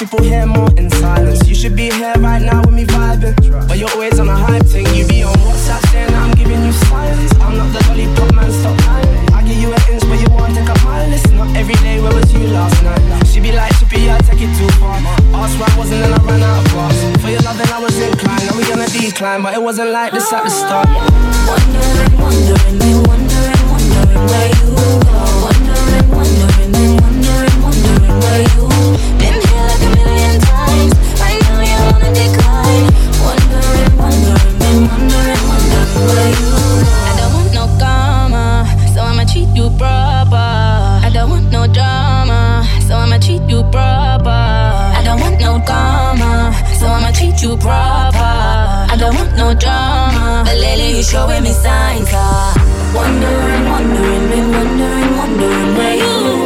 wondering, wondering where no drama. But lately you showing me signs, ah. Wondering, wondering, been wondering, wondering where you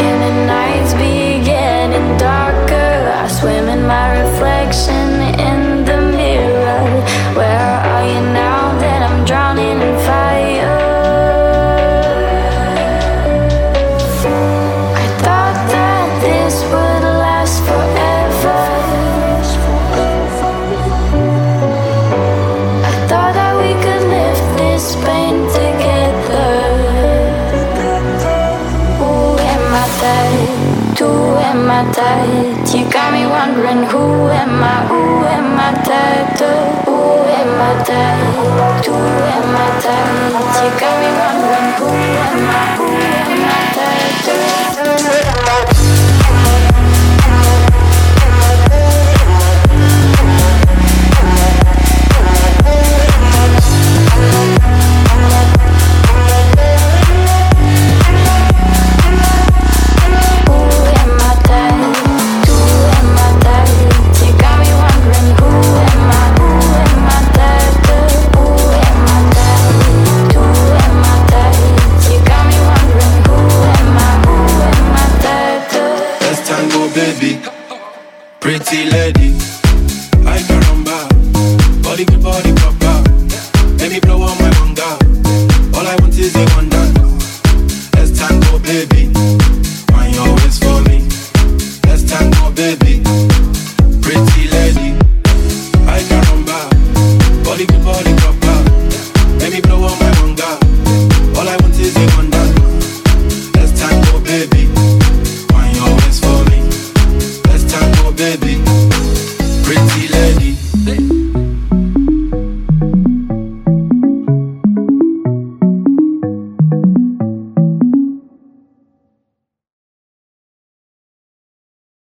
And the nights be. am I? Who am I tied to? Who am I tied to? Who am I tied? You got me wondering who am I? Who am I tied to?